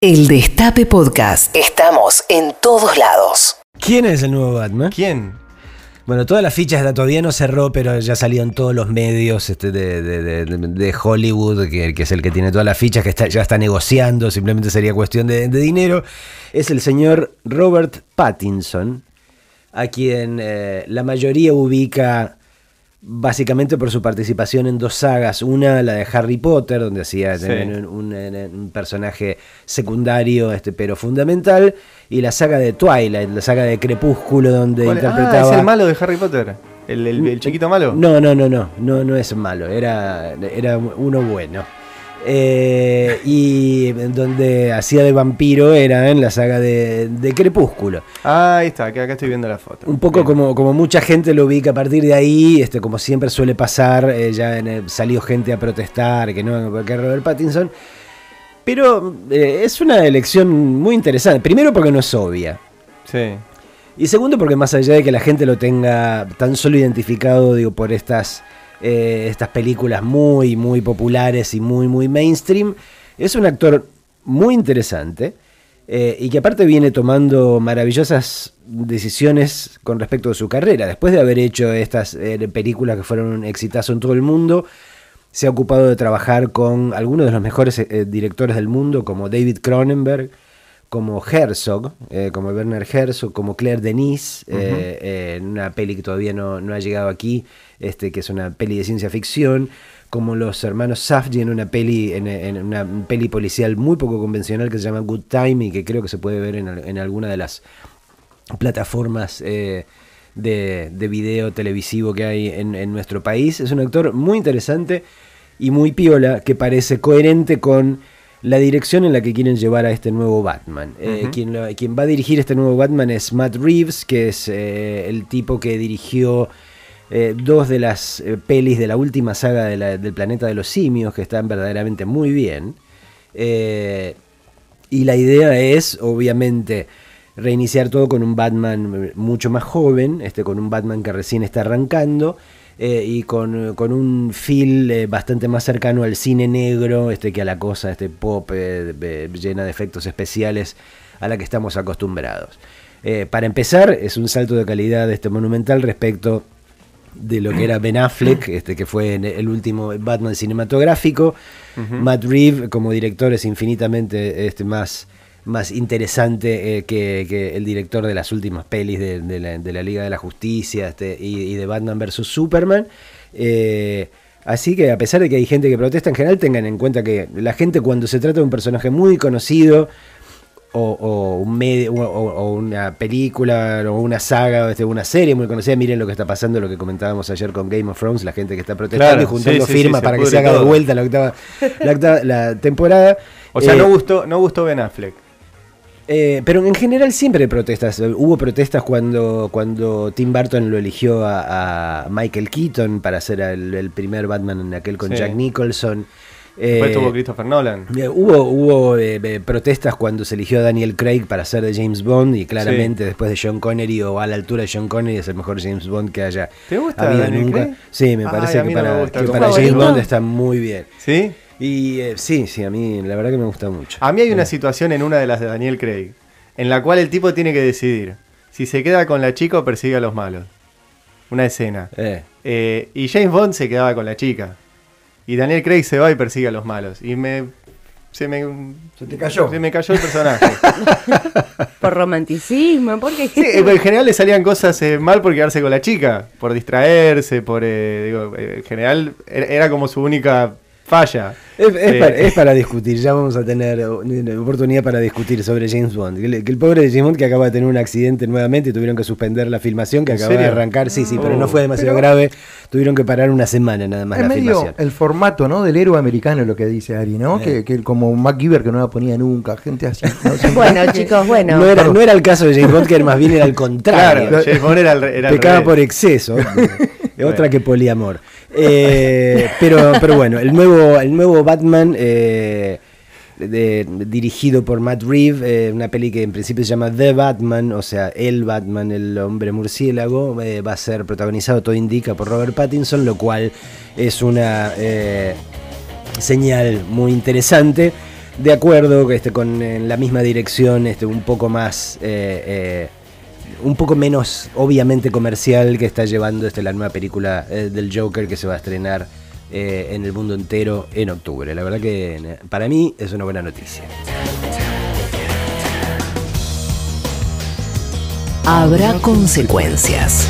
El Destape Podcast. Estamos en todos lados. ¿Quién es el nuevo Batman? ¿Quién? Bueno, todas las fichas todavía no cerró, pero ya salió en todos los medios este, de, de- de- de Hollywood, que, que es el que tiene todas las fichas, que está- ya está negociando, simplemente sería cuestión de, de dinero. Es el señor Robert Pattinson, a quien eh, la mayoría ubica básicamente por su participación en dos sagas. Una, la de Harry Potter, donde hacía Sí. un, un- un personaje secundario, este, pero fundamental. Y la saga de Twilight, la saga de Crepúsculo, donde ¿Cuál- interpretaba... Ah, es el malo de Harry Potter. El, el- el chiquito malo. No, no, no, no, no, no es malo, era, era uno bueno. Eh, y donde hacía de vampiro era en la saga de, de Crepúsculo. Ah, ahí está, que acá estoy viendo la foto. Un poco Bien. como, como mucha gente lo ubica a partir de ahí, este, como siempre suele pasar, eh, ya en el- salió gente a protestar que no, porque Robert Pattinson. Pero eh, es una elección muy interesante. Primero porque no es obvia. Sí. Y segundo, porque más allá de que la gente lo tenga tan solo identificado, digo, por estas, eh, estas películas muy, muy populares y muy, muy mainstream, es un actor muy interesante eh, y que aparte viene tomando maravillosas decisiones con respecto a su carrera. Después de haber hecho estas eh, películas que fueron un exitazo en todo el mundo, se ha ocupado de trabajar con algunos de los mejores directores del mundo, como David Cronenberg, como Herzog, eh, como Werner Herzog, como Claire Denis, eh, eh, en una peli que todavía no, no ha llegado aquí, este, que es una peli de ciencia ficción, como los hermanos Safdie en una peli, en, en una peli policial muy poco convencional que se llama Good Time y que creo que se puede ver en, al- en alguna de las plataformas eh, de, de video televisivo que hay en, en nuestro país. Es un actor muy interesante y muy piola que parece coherente con la dirección en la que quieren llevar a este nuevo Batman. Eh, quien, lo- quien va a dirigir este nuevo Batman es Matt Reeves, que es eh, el tipo que dirigió eh, dos de las pelis de la última saga de la- del planeta de los simios, que están verdaderamente muy bien. Y la idea es, obviamente, reiniciar todo con un Batman mucho más joven, este, con un Batman que recién está arrancando. Eh, y con, con un feel eh, bastante más cercano al cine negro este, que a la cosa este pop eh, llena de efectos especiales a la que estamos acostumbrados. Para empezar, es un salto de calidad este monumental respecto de lo que era Ben Affleck, este, que fue en el último Batman cinematográfico. Matt Reeves como director es infinitamente este, más, más interesante eh, que, que el director de las últimas pelis de, de la, de la Liga de la Justicia este, y, y de Batman vs. Superman. Eh, así que a pesar de que hay gente que protesta, en general tengan en cuenta que la gente cuando se trata de un personaje muy conocido, o, o un medio, o, o una película o una saga o este, una serie muy conocida. Miren lo que está pasando, lo que comentábamos ayer con Game of Thrones, la gente que está protestando Claro, y juntando sí, firmas sí, para que se haga de vuelta la octava, la, octava- la temporada. O sea, Eh, no gustó, no gustó Ben Affleck. Eh, pero en general siempre hay protestas. Eh, Hubo protestas cuando, cuando Tim Burton lo eligió a, a Michael Keaton para hacer el, el primer Batman en aquel con Sí. Jack Nicholson. Después Eh, tuvo Christopher Nolan. Eh, Hubo, hubo eh, eh, protestas cuando se eligió a Daniel Craig para ser de James Bond y claramente después de Sean Connery o a la altura de Sean Connery es el mejor James Bond que haya ¿Te gusta habido Daniel nunca. Craig? Sí, me parece que mí no me para, que ¿Tu para James? Bond está muy bien. ¿Sí? Y eh, sí, sí, a mí la verdad que me gusta mucho. A mí hay una Eh, situación en una de las de Daniel Craig, en la cual el tipo tiene que decidir si se queda con la chica o persigue a los malos. Una escena. eh. Eh, y James Bond se quedaba con la chica. Y Daniel Craig se va y persigue a los malos. Y me. Se me. Se te cayó. Se me cayó el personaje. Por romanticismo, porque Sí, en general le salían cosas eh, mal por quedarse con la chica, por distraerse, por. eh, digo, en general era, era como su única falla. Es, es Eh, para, es para discutir, ya vamos a tener oportunidad para discutir sobre James Bond. Que el, que el pobre de James Bond que acaba de tener un accidente nuevamente y tuvieron que suspender la filmación que ¿En acaba de arrancar, sí, sí, pero Oh. no fue demasiado Pero- grave, tuvieron que parar una semana nada más Es la medio filmación. el formato, ¿no? Del héroe americano lo que dice Ari, ¿no? Eh. Que, que como MacGyver que no la ponía nunca, gente así. Bueno, chicos, bueno. no, era, perdón. no era el caso de James Bond, que más bien era al contrario. Claro, James Bond era, al- era Pecaba revés. por exceso. Bueno. Otra que poliamor. Eh, pero, pero bueno, el nuevo, el nuevo Batman, eh, dirigido por Matt Reeves, eh, una peli que en principio se llama The Batman, o sea, el Batman, el hombre murciélago, eh, va a ser protagonizado, todo indica, por Robert Pattinson, lo cual es una señal muy interesante. de acuerdo este, con en la misma dirección, este, un poco más, un poco menos obviamente comercial que está llevando este, la nueva película eh, del Joker que se va a estrenar eh, en el mundo entero en octubre. La verdad que para mí es una buena noticia. Habrá consecuencias.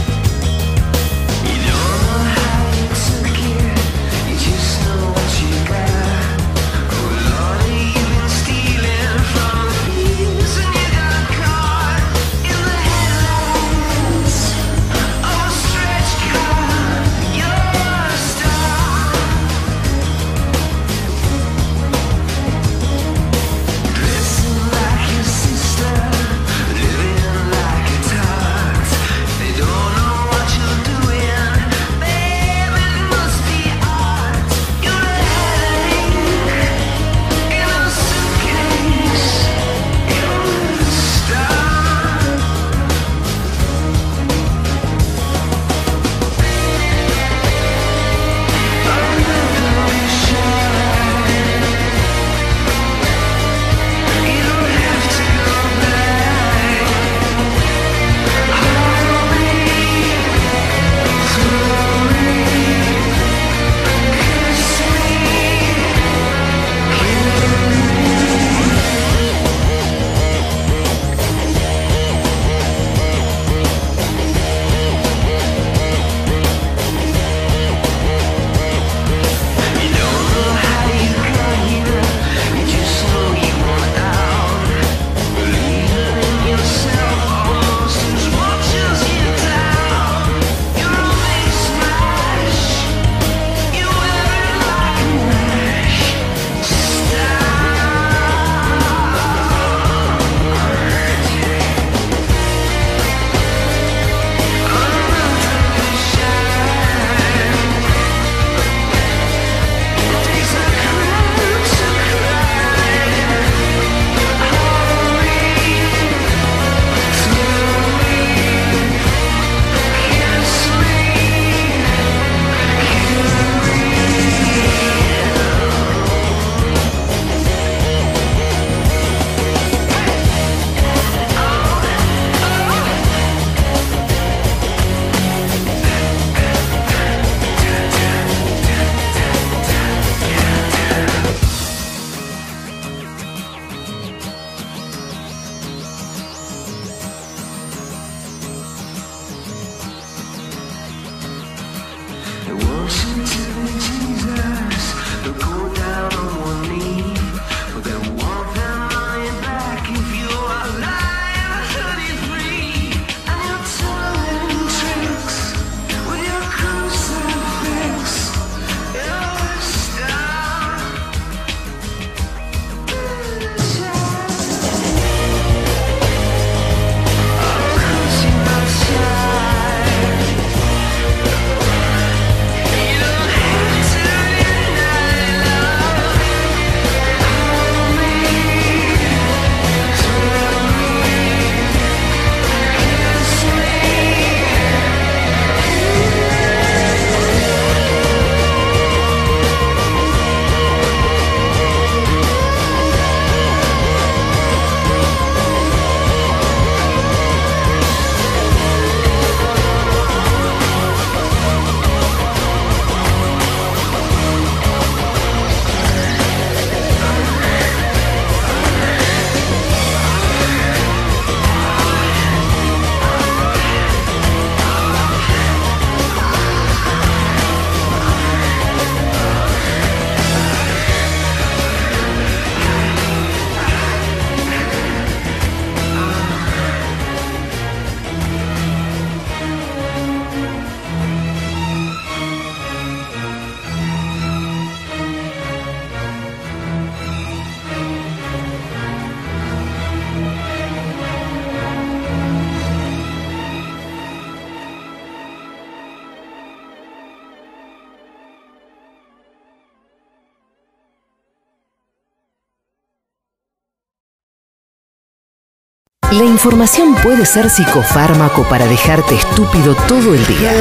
La información puede ser psicofármaco para dejarte estúpido todo el día.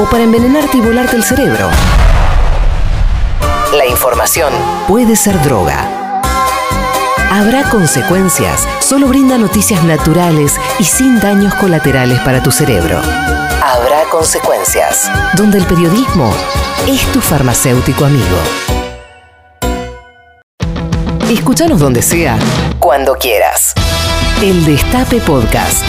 O para envenenarte y volarte el cerebro. La información puede ser droga. Habrá consecuencias. Solo brinda noticias naturales y sin daños colaterales para tu cerebro. Habrá consecuencias. Donde el periodismo es tu farmacéutico amigo. Escúchanos donde sea, cuando quieras. El Destape Podcast.